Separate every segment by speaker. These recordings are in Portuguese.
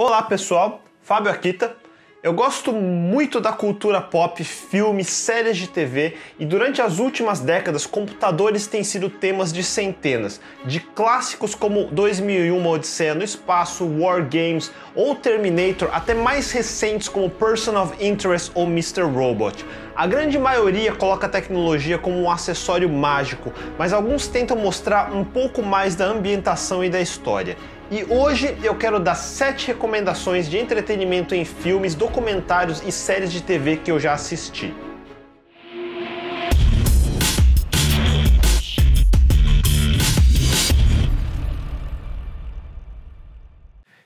Speaker 1: Olá pessoal, Fábio Akita. Eu gosto muito da cultura pop, filmes, séries de TV e durante as últimas décadas computadores têm sido temas de centenas, de clássicos como 2001 Odisseia no Espaço, War Games ou Terminator, até mais recentes como Person of Interest ou Mr. Robot. A grande maioria coloca a tecnologia como um acessório mágico, mas alguns tentam mostrar um pouco mais da ambientação e da história. E hoje eu quero dar 7 recomendações de entretenimento em filmes, documentários e séries de TV que eu já assisti.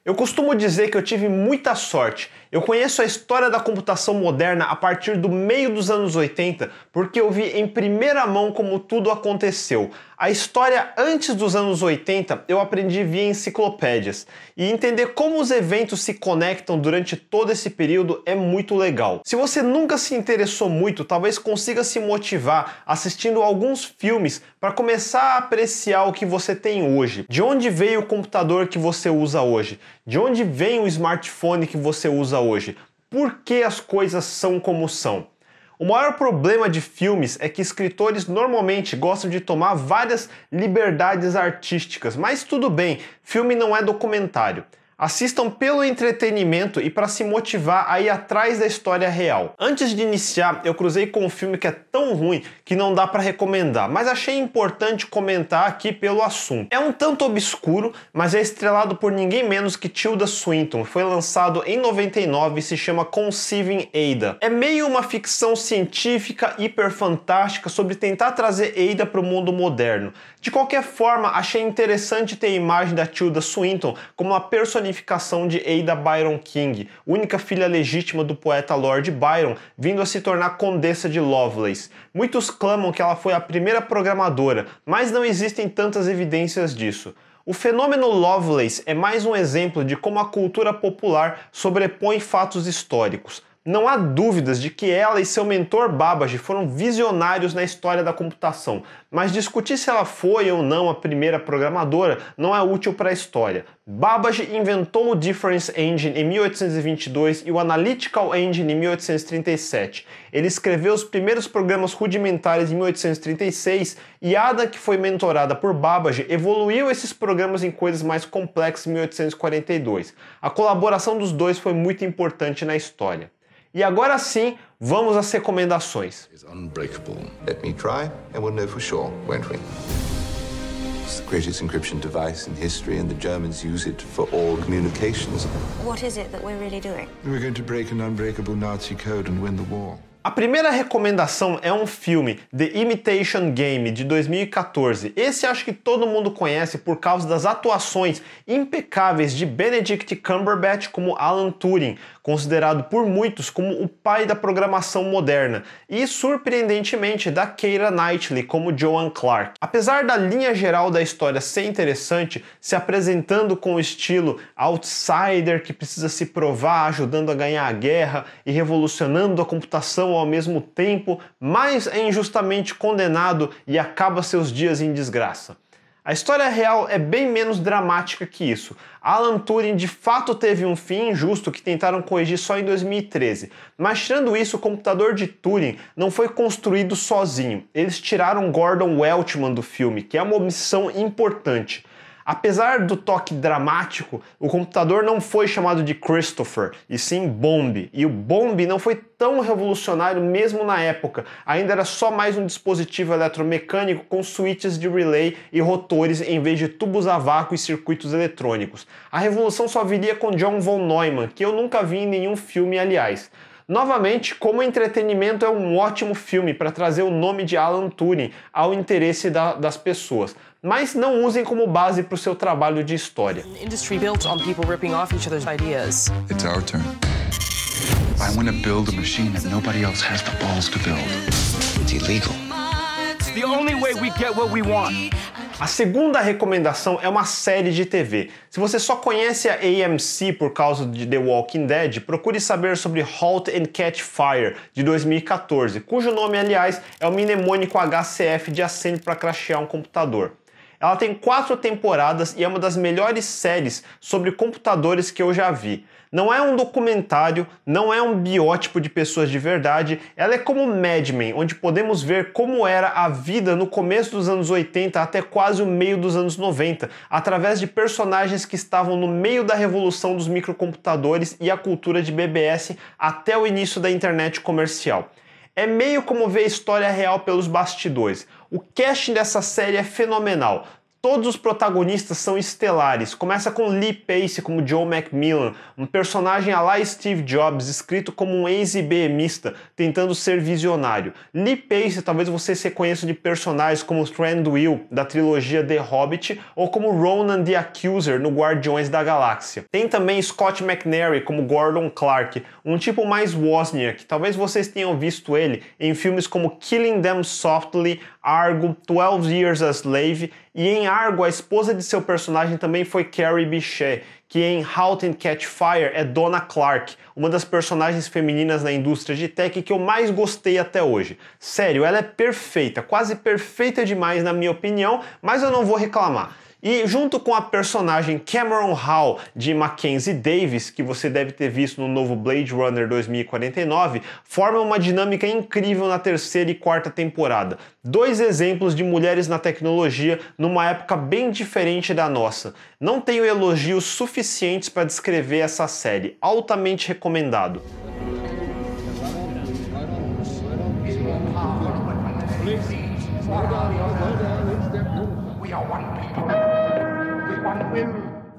Speaker 1: Eu costumo dizer que eu tive muita sorte. Eu conheço a história da computação moderna a partir do meio dos anos 80, porque eu vi em primeira mão como tudo aconteceu. A história antes dos anos 80 eu aprendi via enciclopédias, e entender como os eventos se conectam durante todo esse período é muito legal. Se você nunca se interessou muito, talvez consiga se motivar assistindo alguns filmes para começar a apreciar o que você tem hoje. De onde veio o computador que você usa hoje? De onde vem o smartphone que você usa hoje? Por que as coisas são como são? O maior problema de filmes é que escritores normalmente gostam de tomar várias liberdades artísticas, mas tudo bem, filme não é documentário. Assistam pelo entretenimento e para se motivar a ir atrás da história real. Antes de iniciar, eu cruzei com um filme que é tão ruim que não dá para recomendar, mas achei importante comentar aqui pelo assunto. É um tanto obscuro, mas é estrelado por ninguém menos que Tilda Swinton. Foi lançado em 99 e se chama Conceiving Ada. É meio uma ficção científica hiper fantástica sobre tentar trazer Ada para o mundo moderno. De qualquer forma, achei interessante ter a imagem da Tilda Swinton como uma personificação personificação de Ada Byron King, única filha legítima do poeta Lord Byron, vindo a se tornar condessa de Lovelace. Muitos clamam que ela foi a primeira programadora, mas não existem tantas evidências disso. O fenômeno Lovelace é mais um exemplo de como a cultura popular sobrepõe fatos históricos. Não há dúvidas de que ela e seu mentor Babbage foram visionários na história da computação, mas discutir se ela foi ou não a primeira programadora não é útil para a história. Babbage inventou o Difference Engine em 1822 e o Analytical Engine em 1837. Ele escreveu os primeiros programas rudimentares em 1836 e Ada, que foi mentorada por Babbage, evoluiu esses programas em coisas mais complexas em 1842. A colaboração dos dois foi muito importante na história. E agora sim, vamos às recomendações. Let me try and we'll know for sure, won't we? It's the greatest encryption device in history and the Germans use it for all communications. What is it that we're really doing? We're going to break an unbreakable Nazi code and win the war. A primeira recomendação é um filme, The Imitation Game, de 2014. Esse acho que todo mundo conhece por causa das atuações impecáveis de Benedict Cumberbatch como Alan Turing, considerado por muitos como o pai da programação moderna, e surpreendentemente da Keira Knightley como Joan Clark. Apesar da linha geral da história ser interessante, se apresentando com o estilo outsider que precisa se provar, ajudando a ganhar a guerra e revolucionando a computação ao mesmo tempo, mas é injustamente condenado e acaba seus dias em desgraça. A história real é bem menos dramática que isso. Alan Turing de fato teve um fim injusto que tentaram corrigir só em 2013. Mas tirando isso, o computador de Turing não foi construído sozinho. Eles tiraram Gordon Welchman do filme, que é uma omissão importante. Apesar do toque dramático, o computador não foi chamado de Christopher, e sim Bomb. E o Bomb não foi tão revolucionário mesmo na época. Ainda era só mais um dispositivo eletromecânico com switches de relay e rotores em vez de tubos a vácuo e circuitos eletrônicos. A revolução só viria com John von Neumann, que eu nunca vi em nenhum filme, aliás. Novamente, como entretenimento, é um ótimo filme para trazer o nome de Alan Turing ao interesse da, das pessoas. Mas não usem como base para o seu trabalho de história. Industry built on people ripping off each other's ideas. It's our turn. I want to build a machine that nobody else has the balls to build. It's illegal. It's the only way we get what we want. A segunda recomendação é uma série de TV. Se você só conhece a AMC por causa de The Walking Dead, procure saber sobre Halt and Catch Fire, de 2014, cujo nome, aliás, é o mnemônico HCF de acende para crashear um computador. Ela tem quatro temporadas e é uma das melhores séries sobre computadores que eu já vi. Não é um documentário, não é um biótipo de pessoas de verdade, ela é como Mad Men, onde podemos ver como era a vida no começo dos anos 80 até quase o meio dos anos 90, através de personagens que estavam no meio da revolução dos microcomputadores e a cultura de BBS até o início da internet comercial. É meio como ver a história real pelos bastidores. O casting dessa série é fenomenal. Todos os protagonistas são estelares. Começa com Lee Pace como Joe Macmillan, um personagem a lá Steve Jobs, escrito como um ex-IBMista, tentando ser visionário. Lee Pace talvez você se reconheça de personagens como Thranduil, da trilogia The Hobbit, ou como Ronan the Accuser no Guardiões da Galáxia. Tem também Scott McNary como Gordon Clark, um tipo mais Wozniak, talvez vocês tenham visto ele em filmes como Killing Them Softly, Argo, 12 Years a Slave e em Argo a esposa de seu personagem também foi Carrie Bichet, que em Halt and Catch Fire é Donna Clark, uma das personagens femininas na indústria de tech que eu mais gostei até hoje. Sério, ela é perfeita, quase perfeita demais na minha opinião, mas eu não vou reclamar. E junto com a personagem Cameron Hall de Mackenzie Davis, que você deve ter visto no novo Blade Runner 2049, formam uma dinâmica incrível na terceira e quarta temporada. Dois exemplos de mulheres na tecnologia numa época bem diferente da nossa. Não tenho elogios suficientes para descrever essa série, altamente recomendado.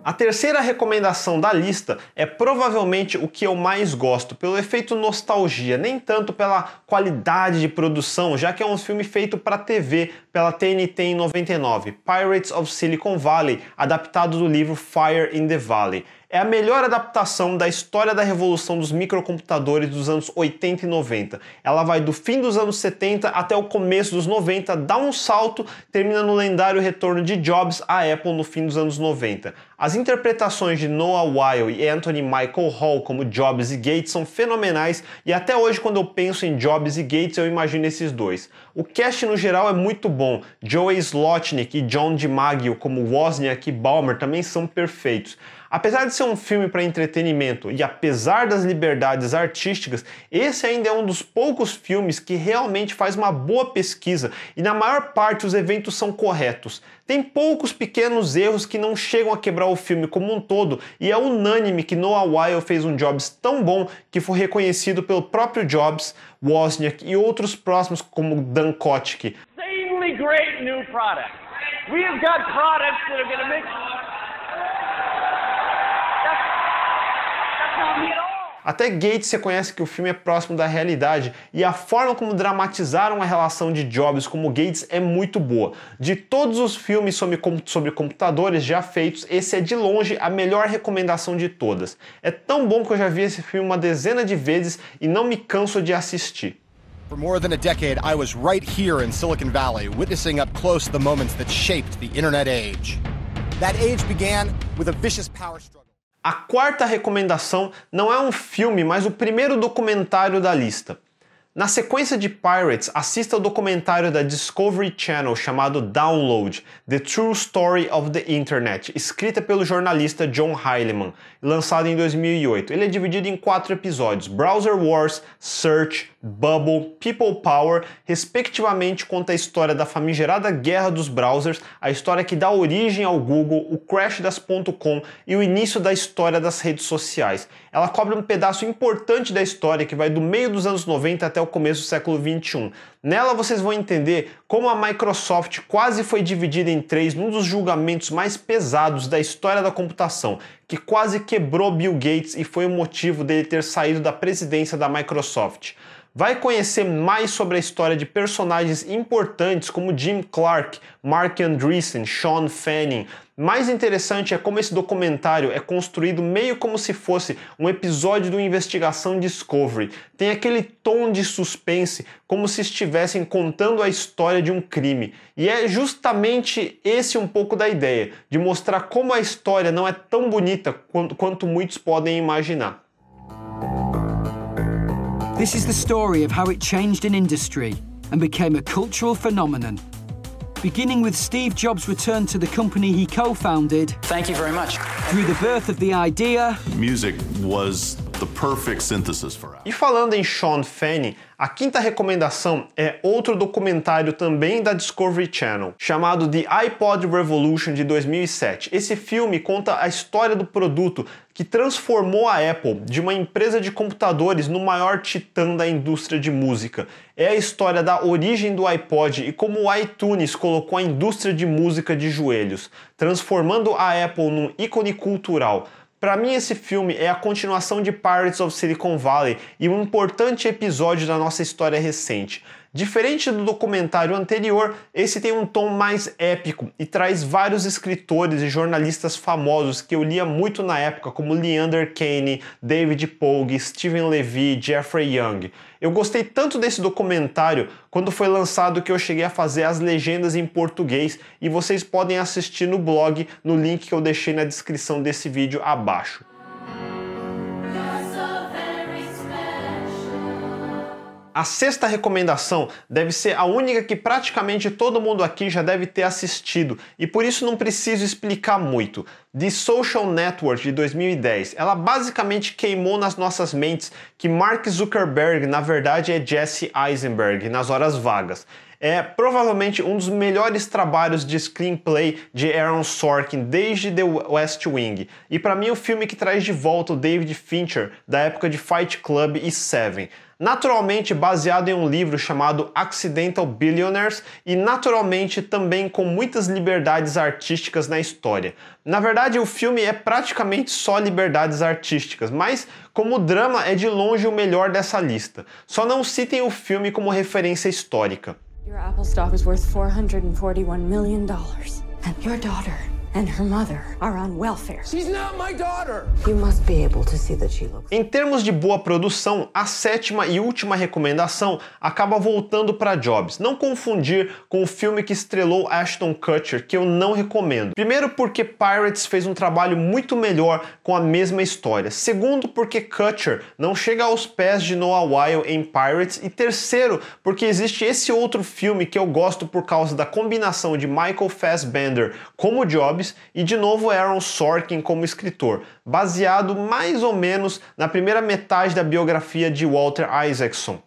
Speaker 1: A terceira recomendação da lista é provavelmente o que eu mais gosto, pelo efeito nostalgia, nem tanto pela qualidade de produção, já que é um filme feito para TV pela TNT em 99, Pirates of Silicon Valley, adaptado do livro Fire in the Valley é a melhor adaptação da história da revolução dos microcomputadores dos anos 80 e 90. Ela vai do fim dos anos 70 até o começo dos 90, dá um salto, termina no lendário retorno de Jobs à Apple no fim dos anos 90. As interpretações de Noah Weil e Anthony Michael Hall como Jobs e Gates são fenomenais e até hoje quando eu penso em Jobs e Gates eu imagino esses dois. O cast no geral é muito bom. Joey Slotnick e John DiMaggio como Wozniak e Balmer também são perfeitos. Apesar de ser um filme para entretenimento e apesar das liberdades artísticas, esse ainda é um dos poucos filmes que realmente faz uma boa pesquisa e na maior parte os eventos são corretos. Tem poucos pequenos erros que não chegam a quebrar o filme como um todo e é unânime que Noah Weil fez um Jobs tão bom que foi reconhecido pelo próprio Jobs, Wozniak e outros próximos como Dan Kotick. great new product. We have got products that are going to make Até Gates reconhece que o filme é próximo da realidade e a forma como dramatizaram a relação de Jobs como Gates é muito boa. De todos os filmes sobre, sobre computadores já feitos, esse é de longe a melhor recomendação de todas. É tão bom que eu já vi esse filme uma dezena de vezes e não me canso de assistir. For more than a decade, I was right here in Silicon Valley, witnessing up close the moments that shaped the internet age. That age began with a vicious power struggle. A quarta recomendação não é um filme, mas o primeiro documentário da lista. Na sequência de Pirates, assista o documentário da Discovery Channel chamado Download: The True Story of the Internet, escrita pelo jornalista John Heilemann, lançado em 2008. Ele é dividido em quatro episódios: Browser Wars, Search, Bubble, People Power, respectivamente conta a história da famigerada guerra dos browsers, a história que dá origem ao Google, o crash das .com e o início da história das redes sociais. Ela cobre um pedaço importante da história que vai do meio dos anos 90 até o começo do século 21. Nela vocês vão entender como a Microsoft quase foi dividida em três num dos julgamentos mais pesados da história da computação, que quase quebrou Bill Gates e foi o motivo dele ter saído da presidência da Microsoft vai conhecer mais sobre a história de personagens importantes como Jim Clark, Mark Andreessen, Sean Fanning. Mais interessante é como esse documentário é construído meio como se fosse um episódio do Investigação Discovery. Tem aquele tom de suspense, como se estivessem contando a história de um crime. E é justamente esse um pouco da ideia, de mostrar como a história não é tão bonita quanto, quanto muitos podem imaginar.
Speaker 2: This is the story of how it changed an industry and became a cultural phenomenon. beginning with Steve Jobs' return to the company he co founded.
Speaker 3: Thank you very much.
Speaker 2: Through the birth of the idea.
Speaker 4: Music was the perfect synthesis for
Speaker 1: E falando em Sean Fanning, a quinta recomendação é outro documentário também da Discovery Channel, chamado The iPod Revolution de 2007. Esse filme conta a história do produto que transformou a Apple de uma empresa de computadores no maior titã da indústria de música. É a história da origem do iPod e como o iTunes colocou a indústria de música de joelhos, transformando a Apple num ícone cultural. Para mim, esse filme é a continuação de Pirates of Silicon Valley e um importante episódio da nossa história recente. Diferente do documentário anterior, esse tem um tom mais épico e traz vários escritores e jornalistas famosos que eu lia muito na época, como Leander Kane, David Pogue, Stephen Levy, Jeffrey Young. Eu gostei tanto desse documentário quando foi lançado que eu cheguei a fazer as legendas em português e vocês podem assistir no blog no link que eu deixei na descrição desse vídeo abaixo. A sexta recomendação deve ser a única que praticamente todo mundo aqui já deve ter assistido e por isso não preciso explicar muito. The Social Network de 2010. Ela basicamente queimou nas nossas mentes que Mark Zuckerberg na verdade é Jesse Eisenberg nas horas vagas é provavelmente um dos melhores trabalhos de screenplay de Aaron Sorkin desde The West Wing. E para mim o filme que traz de volta o David Fincher da época de Fight Club e Seven naturalmente baseado em um livro chamado Accidental Billionaires e naturalmente também com muitas liberdades artísticas na história. Na verdade, o filme é praticamente só liberdades artísticas, mas como drama é de longe o melhor dessa lista. Só não citem o filme como referência histórica.
Speaker 5: Your Apple stock is worth 441 million dollars. And your daughter and her mother are on welfare.
Speaker 6: She's not my daughter.
Speaker 5: You must be able to see that she looks.
Speaker 1: Em termos de boa produção, a sétima e última recomendação acaba voltando para Jobs. Não confundir com o filme que estrelou Ashton Kutcher, que eu não recomendo. Primeiro porque Pirates fez um trabalho muito melhor com a mesma história. Segundo porque Kutcher não chega aos pés de Noah Weil em Pirates e terceiro porque existe esse outro filme que eu gosto por causa da combinação de Michael Fassbender como Jobs E de novo Aaron Sorkin como escritor, baseado mais ou menos na primeira metade da biografia de Walter Isaacson.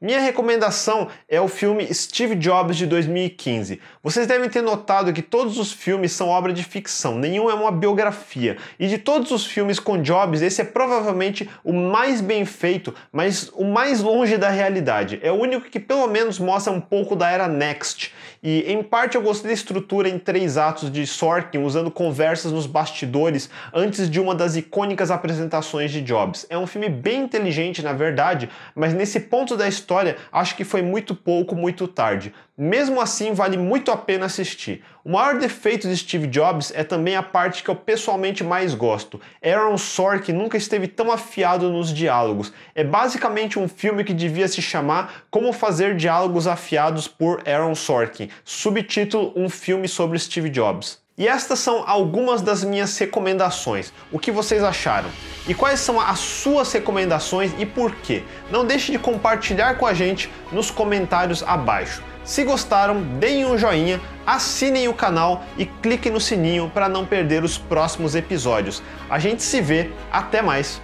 Speaker 1: Minha recomendação é o filme Steve Jobs de 2015. Vocês devem ter notado que todos os filmes são obra de ficção, nenhum é uma biografia. E de todos os filmes com Jobs, esse é provavelmente o mais bem feito, mas o mais longe da realidade. É o único que pelo menos mostra um pouco da era Next. E em parte eu gostei da estrutura em três atos de Sorkin, usando conversas nos bastidores antes de uma das icônicas apresentações de Jobs. É um filme bem inteligente, na verdade, mas nesse ponto da história acho que foi muito pouco, muito tarde. Mesmo assim, vale muito a pena assistir. O maior defeito de Steve Jobs é também a parte que eu pessoalmente mais gosto. Aaron Sorkin nunca esteve tão afiado nos diálogos. É basicamente um filme que devia se chamar Como Fazer Diálogos Afiados por Aaron Sorkin. Subtítulo: Um filme sobre Steve Jobs. E estas são algumas das minhas recomendações. O que vocês acharam? E quais são as suas recomendações e por quê? Não deixe de compartilhar com a gente nos comentários abaixo. Se gostaram, deem um joinha, assinem o canal e cliquem no sininho para não perder os próximos episódios. A gente se vê, até mais!